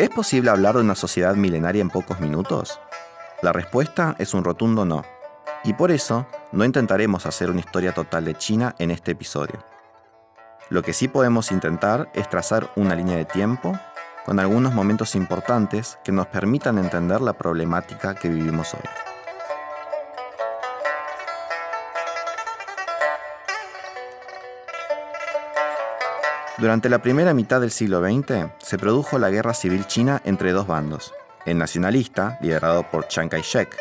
¿Es posible hablar de una sociedad milenaria en pocos minutos? La respuesta es un rotundo no. Y por eso no intentaremos hacer una historia total de China en este episodio. Lo que sí podemos intentar es trazar una línea de tiempo con algunos momentos importantes que nos permitan entender la problemática que vivimos hoy. Durante la primera mitad del siglo XX se produjo la guerra civil china entre dos bandos, el nacionalista, liderado por Chiang Kai-shek,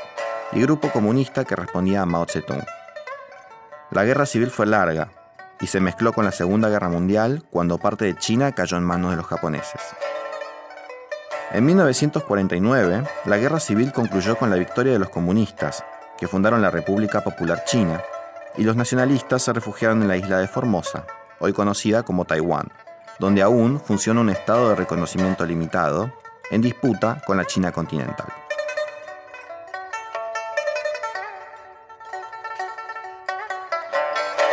y el grupo comunista que respondía a Mao Zedong. La guerra civil fue larga y se mezcló con la Segunda Guerra Mundial cuando parte de China cayó en manos de los japoneses. En 1949, la guerra civil concluyó con la victoria de los comunistas, que fundaron la República Popular China, y los nacionalistas se refugiaron en la isla de Formosa, hoy conocida como Taiwán, donde aún funciona un estado de reconocimiento limitado, en disputa con la China continental.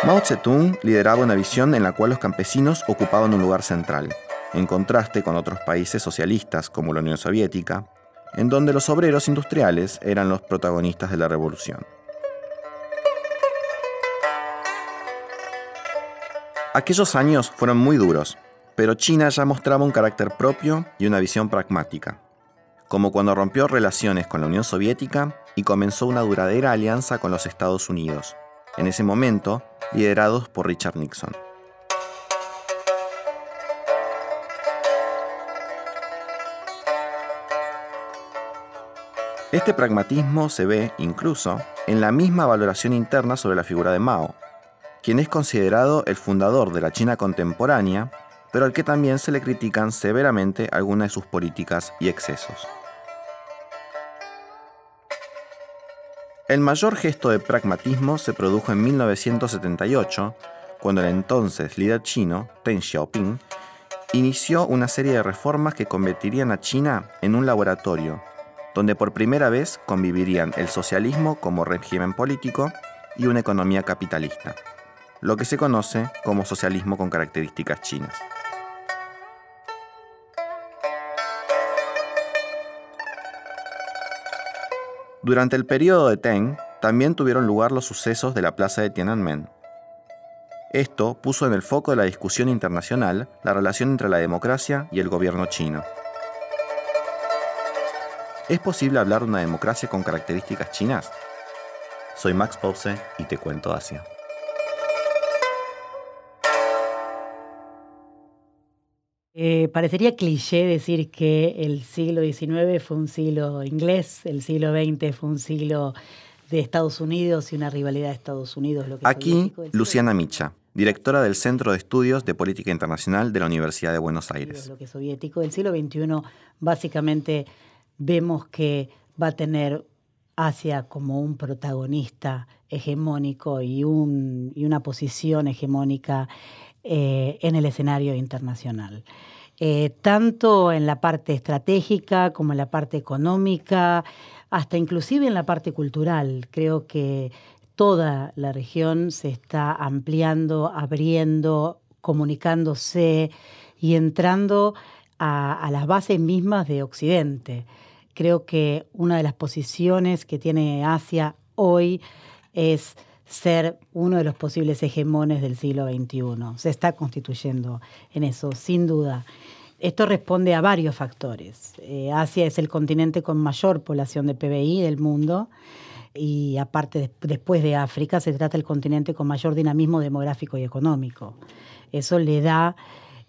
Mao Zedong lideraba una visión en la cual los campesinos ocupaban un lugar central, en contraste con otros países socialistas como la Unión Soviética, en donde los obreros industriales eran los protagonistas de la revolución. Aquellos años fueron muy duros, pero China ya mostraba un carácter propio y una visión pragmática, como cuando rompió relaciones con la Unión Soviética y comenzó una duradera alianza con los Estados Unidos, en ese momento liderados por Richard Nixon. Este pragmatismo se ve, incluso, en la misma valoración interna sobre la figura de Mao, quien es considerado el fundador de la China contemporánea, pero al que también se le critican severamente algunas de sus políticas y excesos. El mayor gesto de pragmatismo se produjo en 1978, cuando el entonces líder chino, Deng Xiaoping, inició una serie de reformas que convertirían a China en un laboratorio, donde por primera vez convivirían el socialismo como régimen político y una economía capitalista lo que se conoce como socialismo con características chinas. Durante el periodo de Teng, también tuvieron lugar los sucesos de la plaza de Tiananmen. Esto puso en el foco de la discusión internacional la relación entre la democracia y el gobierno chino. ¿Es posible hablar de una democracia con características chinas? Soy Max Pose y te cuento Asia. Eh, parecería cliché decir que el siglo XIX fue un siglo inglés, el siglo XX fue un siglo de Estados Unidos y una rivalidad de Estados Unidos. Aquí, Luciana Micha, directora del Centro de Estudios de Política Internacional de la Universidad de Buenos Aires. Lo que soviético del siglo XXI, básicamente vemos que va a tener Asia como un protagonista hegemónico y, un, y una posición hegemónica eh, en el escenario internacional. Eh, tanto en la parte estratégica como en la parte económica, hasta inclusive en la parte cultural. Creo que toda la región se está ampliando, abriendo, comunicándose y entrando a, a las bases mismas de Occidente. Creo que una de las posiciones que tiene Asia hoy es ser uno de los posibles hegemones del siglo XXI. Se está constituyendo en eso, sin duda. Esto responde a varios factores. Eh, Asia es el continente con mayor población de PBI del mundo y aparte después de África se trata del continente con mayor dinamismo demográfico y económico. Eso le da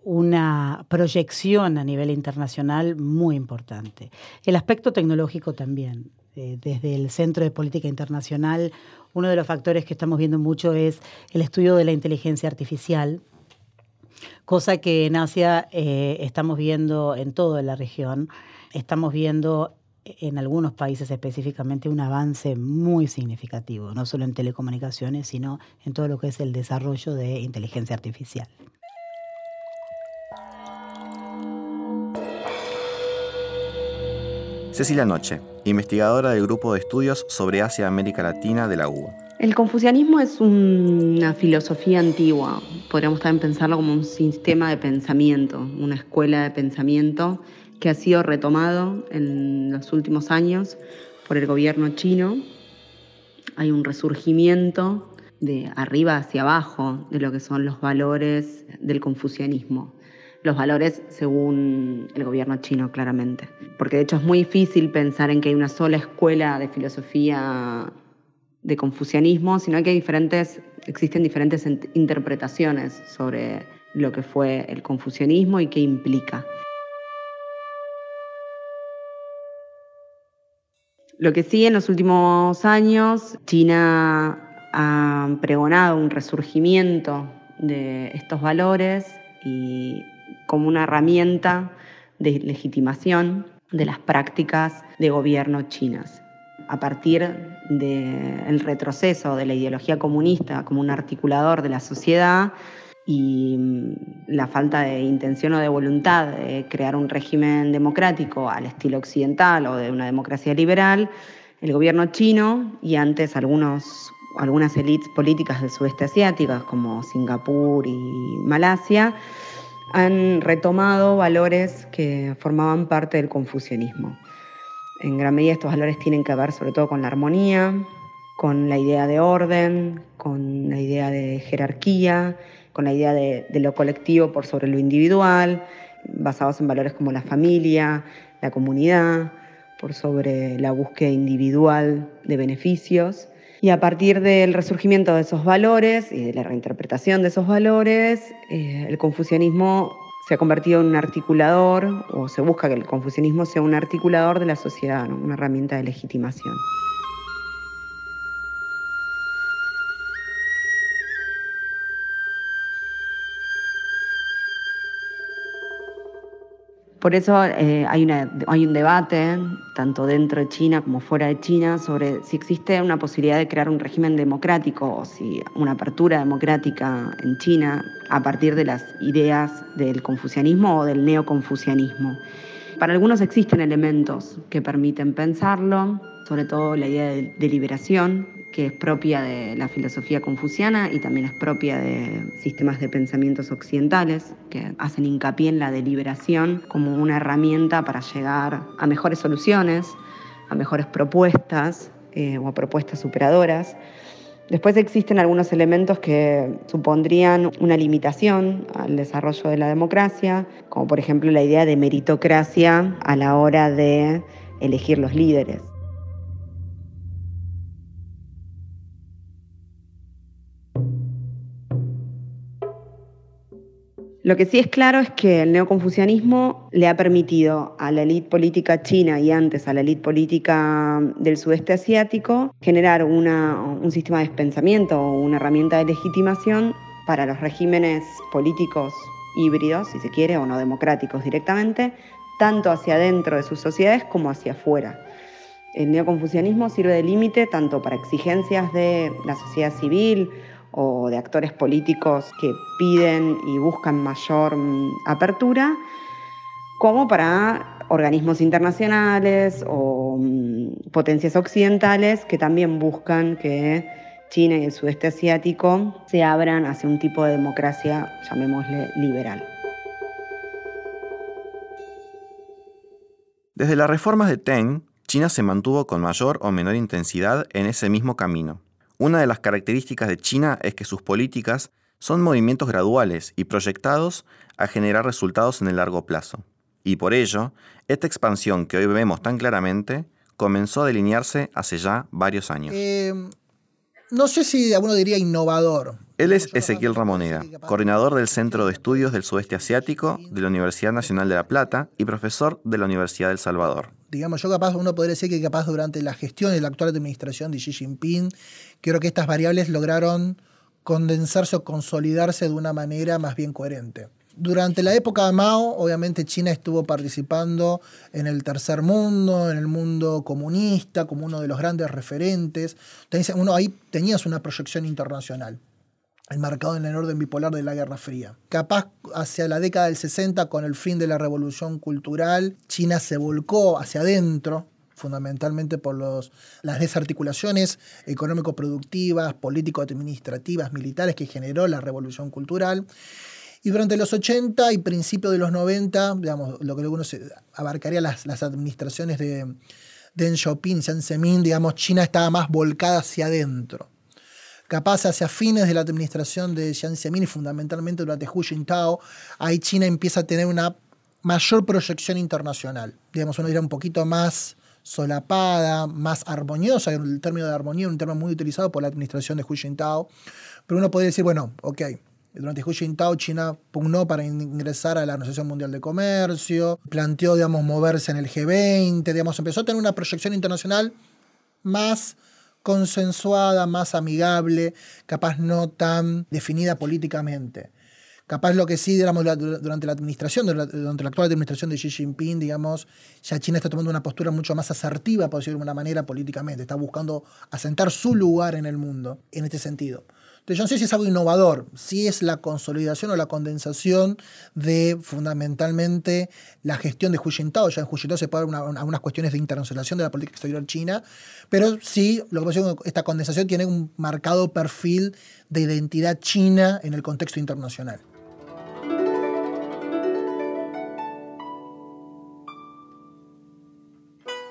una proyección a nivel internacional muy importante. El aspecto tecnológico también. Eh, desde el Centro de Política Internacional, uno de los factores que estamos viendo mucho es el estudio de la inteligencia artificial, cosa que en Asia eh, estamos viendo en toda la región. Estamos viendo en algunos países específicamente un avance muy significativo, no solo en telecomunicaciones, sino en todo lo que es el desarrollo de inteligencia artificial. Cecilia Noche, investigadora del Grupo de Estudios sobre Asia y América Latina de la UBA. El confucianismo es una filosofía antigua, podríamos también pensarlo como un sistema de pensamiento, una escuela de pensamiento que ha sido retomado en los últimos años por el gobierno chino. Hay un resurgimiento de arriba hacia abajo de lo que son los valores del confucianismo. Los valores según el gobierno chino, claramente. Porque de hecho es muy difícil pensar en que hay una sola escuela de filosofía de confucianismo, sino que hay diferentes, existen diferentes interpretaciones sobre lo que fue el confucianismo y qué implica. Lo que sí, en los últimos años, China ha pregonado un resurgimiento de estos valores y como una herramienta de legitimación de las prácticas de gobierno chinas. A partir del retroceso de la ideología comunista como un articulador de la sociedad, y mm, la falta de intención o de voluntad de crear un régimen democrático al estilo occidental o de una democracia liberal, el gobierno chino y antes algunos, algunas élites políticas del sudeste asiático, como Singapur y Malasia, han retomado valores que formaban parte del confucianismo. En gran medida estos valores tienen que ver sobre todo con la armonía, con la idea de orden, con la idea de jerarquía con la idea de, lo colectivo por sobre lo individual, basados en valores como la familia, la comunidad, por sobre la búsqueda individual de beneficios. Y a partir del resurgimiento de esos valores y de la reinterpretación de esos valores, eh, el confucianismo se ha convertido en un articulador, o se busca que el confucianismo sea un articulador de la sociedad, una herramienta de legitimación. Por eso eh, hay, un debate, tanto dentro de China como fuera de China, sobre si existe una posibilidad de crear un régimen democrático o si una apertura democrática en China a partir de las ideas del confucianismo o del neoconfucianismo. Para algunos existen elementos que permiten pensarlo, sobre todo la idea de liberación, que es propia de la filosofía confuciana y también es propia de sistemas de pensamientos occidentales, que hacen hincapié en la deliberación como una herramienta para llegar a mejores soluciones, a mejores propuestas eh, o a propuestas superadoras. Después existen algunos elementos que supondrían una limitación al desarrollo de la democracia, como por ejemplo la idea de meritocracia a la hora de elegir los líderes. Lo que sí es claro es que el neoconfucianismo le ha permitido a la élite política china y antes a la élite política del sudeste asiático generar un sistema de pensamiento o una herramienta de legitimación para los regímenes políticos híbridos, si se quiere, o no democráticos directamente, tanto hacia adentro de sus sociedades como hacia afuera. El neoconfucianismo sirve de límite tanto para exigencias de la sociedad civil o de actores políticos que piden y buscan mayor mm, apertura, como para organismos internacionales o mm, potencias occidentales que también buscan que China y el sudeste asiático se abran hacia un tipo de democracia, llamémosle liberal. Desde las reformas de Teng, China se mantuvo con mayor o menor intensidad en ese mismo camino. Una de las características de China es que sus políticas son movimientos graduales y proyectados a generar resultados en el largo plazo. Y por ello, esta expansión que hoy vemos tan claramente comenzó a delinearse hace ya varios años. Eh, no sé si alguno diría innovador. Él es Ezequiel Ramoneda, coordinador del Centro de Estudios del Sudeste Asiático de la Universidad Nacional de La Plata y profesor de la Universidad del Salvador. Digamos, yo capaz, uno podría decir que capaz durante la gestión de la actual administración de Xi Jinping, creo que estas variables lograron condensarse o consolidarse de una manera más bien coherente. Durante la época de Mao, obviamente China estuvo participando en el tercer mundo, en el mundo comunista, como uno de los grandes referentes. Uno ahí tenías una proyección internacional, enmarcado en el orden bipolar de la Guerra Fría. Capaz hacia la década del 60, con el fin de la revolución cultural, China se volcó hacia adentro, fundamentalmente por los, las desarticulaciones económico-productivas, político-administrativas, militares que generó la revolución cultural Y durante los 80 y principios de los 90, digamos, lo que uno abarcaría las, las administraciones de Deng Xiaoping, Jiang Zemin, digamos, China estaba más volcada hacia adentro. Capaz hacia fines de la administración de Jiang Zemin y fundamentalmente durante Hu Jintao, ahí China empieza a tener una mayor proyección internacional. Digamos, uno diría un poquito más solapada, más armoniosa, el término de armonía un término muy utilizado por la administración de Hu Jintao, pero uno podría decir, bueno, ok, durante Hu Jintao, China pugnó para ingresar a la Organización Mundial de Comercio, planteó, digamos, moverse en el G20, digamos, empezó a tener una proyección internacional más consensuada, más amigable, capaz no tan definida políticamente. Capaz lo que sí, digamos, durante la administración, durante la actual administración de Xi Jinping, digamos, ya China está tomando una postura mucho más asertiva, por decirlo de una manera, políticamente. Está buscando asentar su lugar en el mundo en este sentido. Entonces yo no sé si es algo innovador, si es la consolidación o la condensación de fundamentalmente la gestión de Hu Jintao. Ya en Hu se puede ver algunas cuestiones de internacionalización de la política exterior china, pero sí, lo que pasa es que esta condensación tiene un marcado perfil de identidad china en el contexto internacional.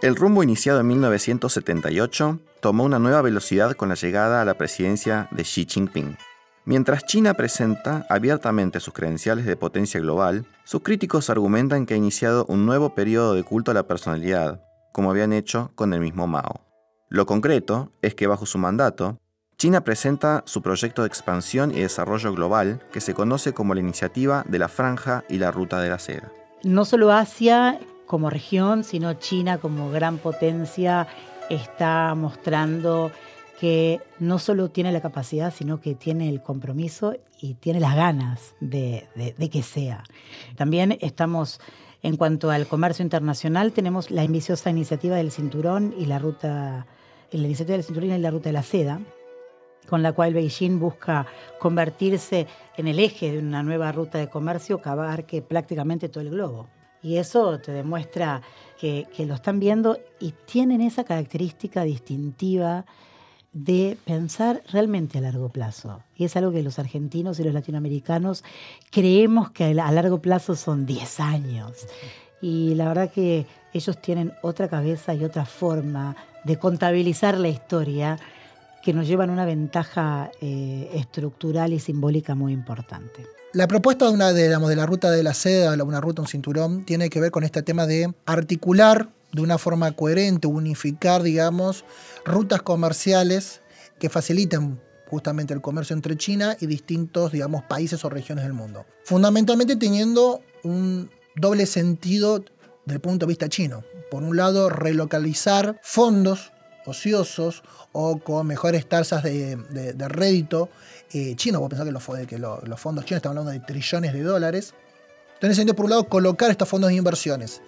El rumbo iniciado en 1978 tomó una nueva velocidad con la llegada a la presidencia de Xi Jinping. Mientras China presenta abiertamente sus credenciales de potencia global, sus críticos argumentan que ha iniciado un nuevo periodo de culto a la personalidad, como habían hecho con el mismo Mao. Lo concreto es que bajo su mandato, China presenta su proyecto de expansión y desarrollo global que se conoce como la Iniciativa de la Franja y la Ruta de la Seda. No solo Asia como región, sino China como gran potencia está mostrando que no solo tiene la capacidad, sino que tiene el compromiso y tiene las ganas de, que sea. También estamos, en cuanto al comercio internacional, tenemos la ambiciosa iniciativa del cinturón y la ruta, la iniciativa del cinturón y la ruta de la seda, con la cual Beijing busca convertirse en el eje de una nueva ruta de comercio que abarque prácticamente todo el globo. Y eso te demuestra que, lo están viendo y tienen esa característica distintiva de pensar realmente a largo plazo. Y es algo que los argentinos y los latinoamericanos creemos que a largo plazo son 10 años. Y la verdad que ellos tienen otra cabeza y otra forma de contabilizar la historia que nos llevan una ventaja eh, estructural y simbólica muy importante. La propuesta de, una, de, de la ruta de la seda, una ruta, un cinturón, tiene que ver con este tema de articular de una forma coherente, unificar, digamos, rutas comerciales que faciliten justamente el comercio entre China y distintos, digamos, países o regiones del mundo. Fundamentalmente teniendo un doble sentido del punto de vista chino. Por un lado, relocalizar fondos ociosos o con mejores tasas de, rédito eh, chino. Vos pensás que, los, fondos chinos están hablando de trillones de dólares. Entonces, por un lado, colocar estos fondos de inversiones.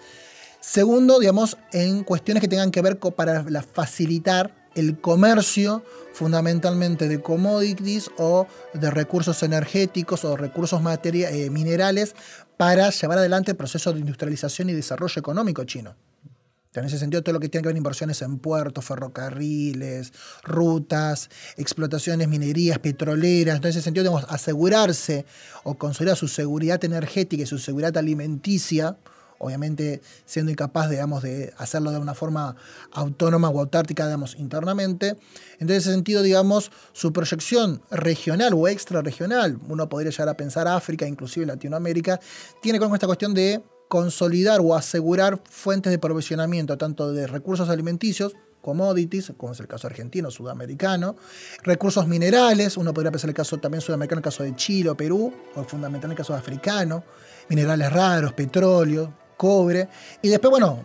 Segundo, digamos, en cuestiones que tengan que ver con, para facilitar el comercio fundamentalmente de commodities o de recursos energéticos o recursos eh, minerales para llevar adelante el proceso de industrialización y desarrollo económico chino. En ese sentido, todo lo que tiene que ver inversiones en puertos, ferrocarriles, rutas, explotaciones, minerías, petroleras. En ese sentido, debemos asegurarse o consolidar su seguridad energética y su seguridad alimenticia, obviamente siendo incapaz, digamos, de hacerlo de una forma autónoma o autártica, digamos, internamente. En ese sentido, digamos, su proyección regional o extrarregional, uno podría llegar a pensar África, inclusive Latinoamérica, tiene con esta cuestión de consolidar o asegurar fuentes de provisionamiento tanto de recursos alimenticios, commodities, como es el caso argentino, sudamericano, recursos minerales, uno podría pensar el caso también sudamericano, el caso de Chile o Perú, o fundamentalmente el caso africano, minerales raros, petróleo, cobre, y después, bueno,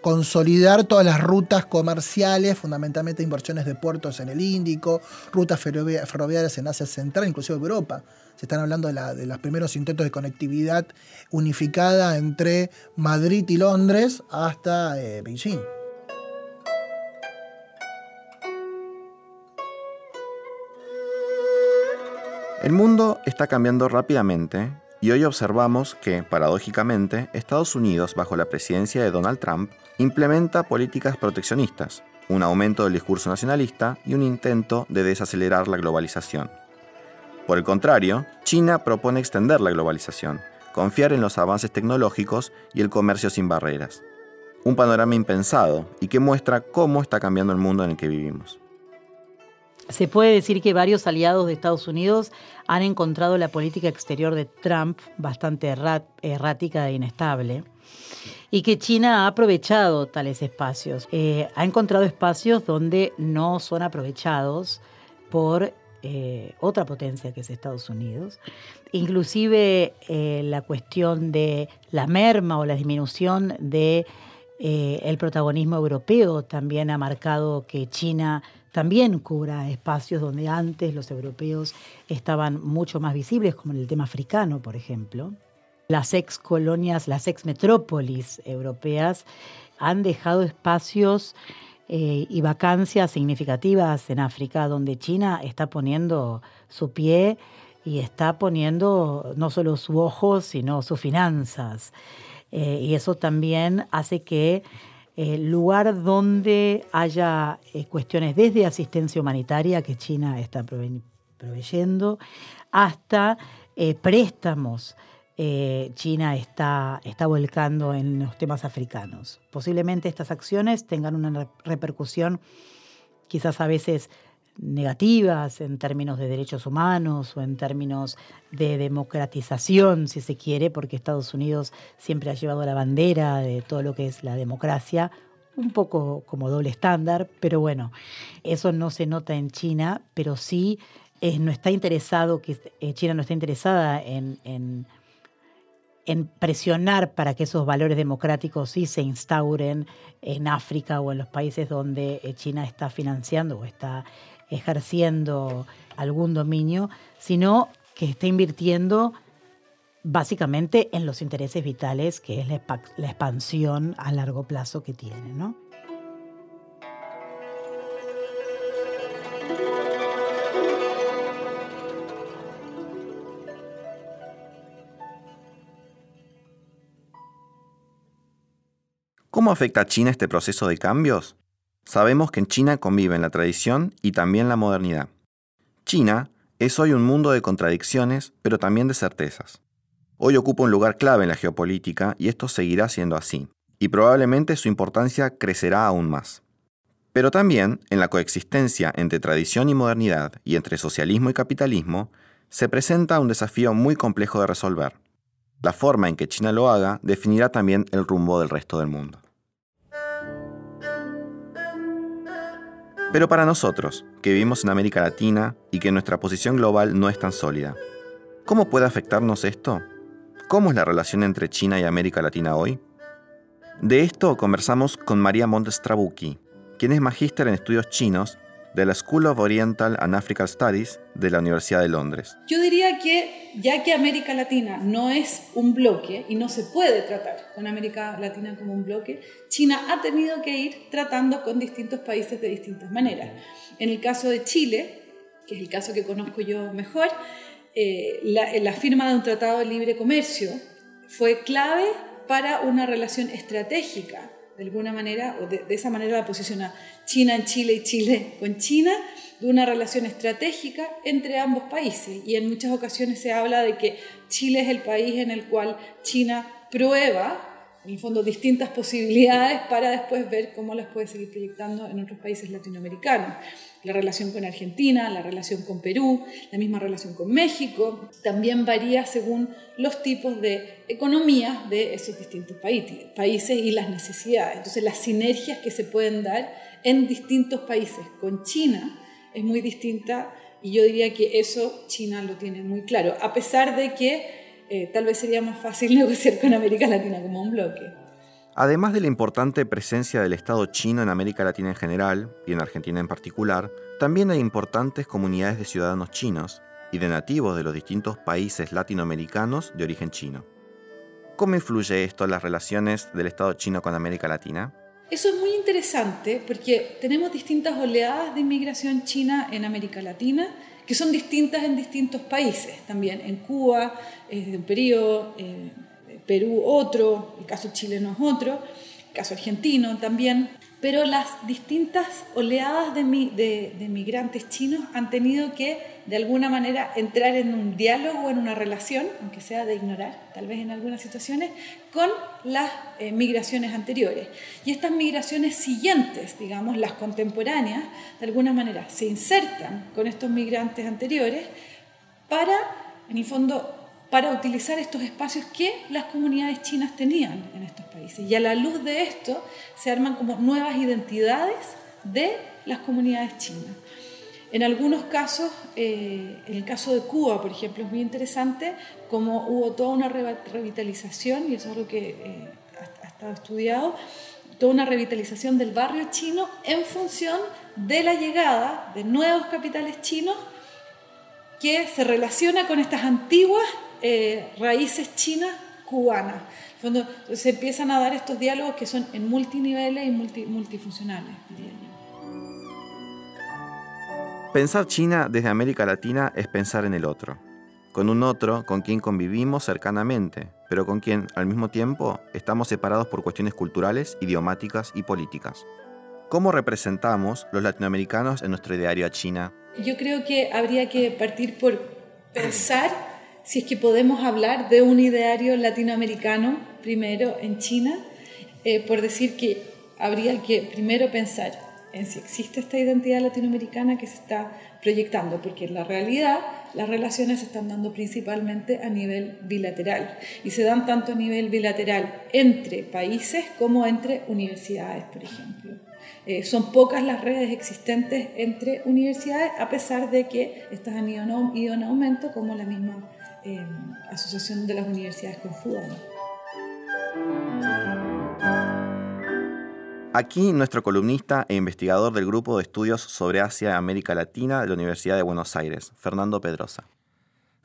consolidar todas las rutas comerciales, fundamentalmente inversiones de puertos en el Índico, rutas ferroviarias en Asia Central, inclusive Europa se están hablando de, los primeros intentos de conectividad unificada entre Madrid y Londres hasta eh, Beijing. El mundo está cambiando rápidamente y hoy observamos que, paradójicamente, Estados Unidos, bajo la presidencia de Donald Trump, implementa políticas proteccionistas, un aumento del discurso nacionalista y un intento de desacelerar la globalización. Por el contrario, China propone extender la globalización, confiar en los avances tecnológicos y el comercio sin barreras. Un panorama impensado y que muestra cómo está cambiando el mundo en el que vivimos. Se puede decir que varios aliados de Estados Unidos han encontrado la política exterior de Trump bastante errática e inestable y que China ha aprovechado tales espacios. Eh, ha encontrado espacios donde no son aprovechados por eh, otra potencia que es Estados Unidos. Inclusive eh, la cuestión de la merma o la disminución de el protagonismo europeo también ha marcado que China también cubra espacios donde antes los europeos estaban mucho más visibles, como en el tema africano, por ejemplo. Las ex colonias, las ex metrópolis europeas han dejado espacios eh, y vacancias significativas en África, donde China está poniendo su pie y está poniendo no solo su ojo, sino sus finanzas. Eh, y eso también hace que el lugar donde haya eh, cuestiones desde asistencia humanitaria que China está proveyendo hasta eh, préstamos. Eh, China está, está volcando en los temas africanos. Posiblemente estas acciones tengan una repercusión quizás a veces negativas en términos de derechos humanos o en términos de democratización, si se quiere, porque Estados Unidos siempre ha llevado la bandera de todo lo que es la democracia, un poco como doble estándar, pero bueno, eso no se nota en China, pero sí no está interesado, que eh, China no está interesada en, en, en presionar para que esos valores democráticos sí se instauren en África o en los países donde eh, China está financiando o está ejerciendo algún dominio, sino que está invirtiendo básicamente en los intereses vitales, que es la, expansión a largo plazo que tiene. ¿Cómo afecta a China este proceso de cambios? Sabemos que en China conviven la tradición y también la modernidad. China es hoy un mundo de contradicciones, pero también de certezas. Hoy ocupa un lugar clave en la geopolítica y esto seguirá siendo así, y probablemente su importancia crecerá aún más. Pero también, en la coexistencia entre tradición y modernidad y entre socialismo y capitalismo, se presenta un desafío muy complejo de resolver. La forma en que China lo haga definirá también el rumbo del resto del mundo. Pero para nosotros, que vivimos en América Latina y que nuestra posición global no es tan sólida, ¿cómo puede afectarnos esto? ¿Cómo es la relación entre China y América Latina hoy? De esto conversamos con María Montes Trabucchi, quien es magíster en estudios chinos de la School of Oriental and African Studies de la Universidad de Londres. Yo diría que ya que América Latina no es un bloque y no se puede tratar con América Latina como un bloque, China ha tenido que ir tratando con distintos países de distintas maneras. En el caso de Chile, que es el caso que conozco yo mejor, eh, la, firma de un tratado de libre comercio fue clave para una relación estratégica de alguna manera, o de, esa manera la posiciona China en Chile y Chile con China, de una relación estratégica entre ambos países. Y en muchas ocasiones se habla de que Chile es el país en el cual China prueba en el fondo, distintas posibilidades para después ver cómo las puede seguir proyectando en otros países latinoamericanos. La relación con Argentina, la relación con Perú, la misma relación con México, también varía según los tipos de economía de esos distintos países y las necesidades. Entonces, las sinergias que se pueden dar en distintos países con China es muy distinta y yo diría que eso China lo tiene muy claro, a pesar de que eh, tal vez sería más fácil negociar con América Latina como un bloque. Además de la importante presencia del Estado chino en América Latina en general y en Argentina en particular, también hay importantes comunidades de ciudadanos chinos y de nativos de los distintos países latinoamericanos de origen chino. ¿Cómo influye esto en las relaciones del Estado chino con América Latina? Eso es muy interesante porque tenemos distintas oleadas de inmigración china en América Latina que son distintas en distintos países también. En Cuba es un periodo, eh, Perú otro, el caso chileno es otro, el caso argentino también. Pero las distintas oleadas de, migrantes chinos han tenido que, de alguna manera, entrar en un diálogo en una relación, aunque sea de ignorar, tal vez en algunas situaciones, con las eh, migraciones anteriores. Y estas migraciones siguientes, digamos, las contemporáneas, de alguna manera se insertan con estos migrantes anteriores para, en el fondo, para utilizar estos espacios que las comunidades chinas tenían en estos países. Y a la luz de esto se arman como nuevas identidades de las comunidades chinas. En algunos casos, eh, en el caso de Cuba, por ejemplo, es muy interesante como hubo toda una revitalización, y eso es lo que eh, ha, estado estudiado, toda una revitalización del barrio chino en función de la llegada de nuevos capitales chinos que se relaciona con estas antiguas eh, raíces chinas cubanas. Cuando se empiezan a dar estos diálogos que son en multiniveles y multifuncionales, Pensar China desde América Latina es pensar en el otro, con un otro con quien convivimos cercanamente, pero con quien al mismo tiempo estamos separados por cuestiones culturales, idiomáticas y políticas. ¿Cómo representamos los latinoamericanos en nuestro ideario a China? Yo creo que habría que partir por pensar si es que podemos hablar de un ideario latinoamericano primero en China, eh, por decir que habría que primero pensar en si existe esta identidad latinoamericana que se está proyectando, porque en la realidad las relaciones se están dando principalmente a nivel bilateral y se dan tanto a nivel bilateral entre países como entre universidades, por ejemplo. Eh, son pocas las redes existentes entre universidades, a pesar de que estas han ido en aumento, como la misma Asociación de las Universidades con Aquí nuestro columnista e investigador del grupo de estudios sobre Asia y América Latina de la Universidad de Buenos Aires, Fernando Pedrosa.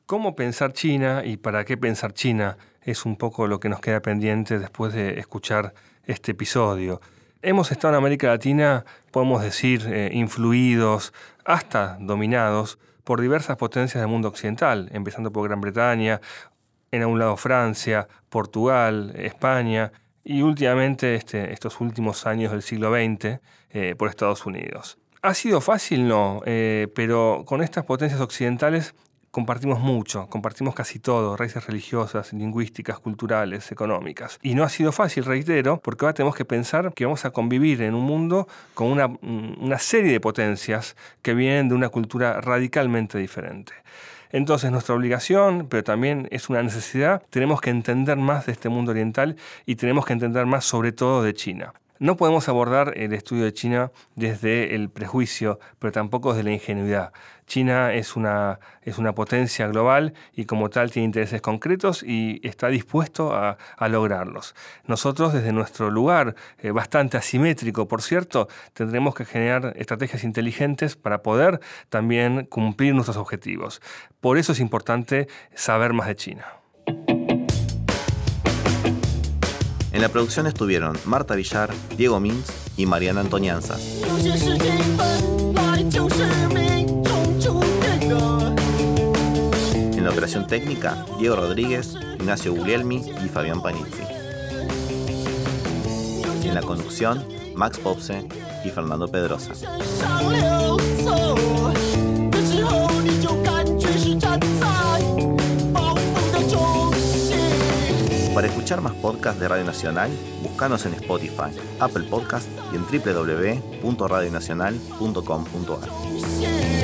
¿Cómo pensar China y para qué pensar China? Es un poco lo que nos queda pendiente después de escuchar este episodio. Hemos estado en América Latina, podemos decir, eh, influidos, hasta dominados por diversas potencias del mundo occidental, empezando por Gran Bretaña, en un lado Francia, Portugal, España y últimamente este, estos últimos años del siglo XX eh, por Estados Unidos. ¿Ha sido fácil? No, eh, pero con estas potencias occidentales compartimos mucho, compartimos casi todo, raíces religiosas, lingüísticas, culturales, económicas. Y no ha sido fácil, reitero, porque ahora tenemos que pensar que vamos a convivir en un mundo con una, mm, una serie de potencias que vienen de una cultura radicalmente diferente. Entonces nuestra obligación, pero también es una necesidad, tenemos que entender más de este mundo oriental y tenemos que entender más sobre todo de China. No podemos abordar el estudio de China desde el prejuicio, pero tampoco desde la ingenuidad. China es una, es una potencia global y como tal tiene intereses concretos y está dispuesto a, lograrlos. Nosotros desde nuestro lugar, eh, bastante asimétrico por cierto, tendremos que generar estrategias inteligentes para poder también cumplir nuestros objetivos. Por eso es importante saber más de China. En la producción estuvieron Marta Villar, Diego Mins y Mariana Antonianza. En la operación técnica, Diego Rodríguez, Ignacio Guglielmi y Fabián Panizzi. En la conducción, Max Popse y Fernando Pedrosa. Escuchar más podcasts de Radio Nacional, búscanos en Spotify, Apple Podcast y en www.radionacional.com.ar.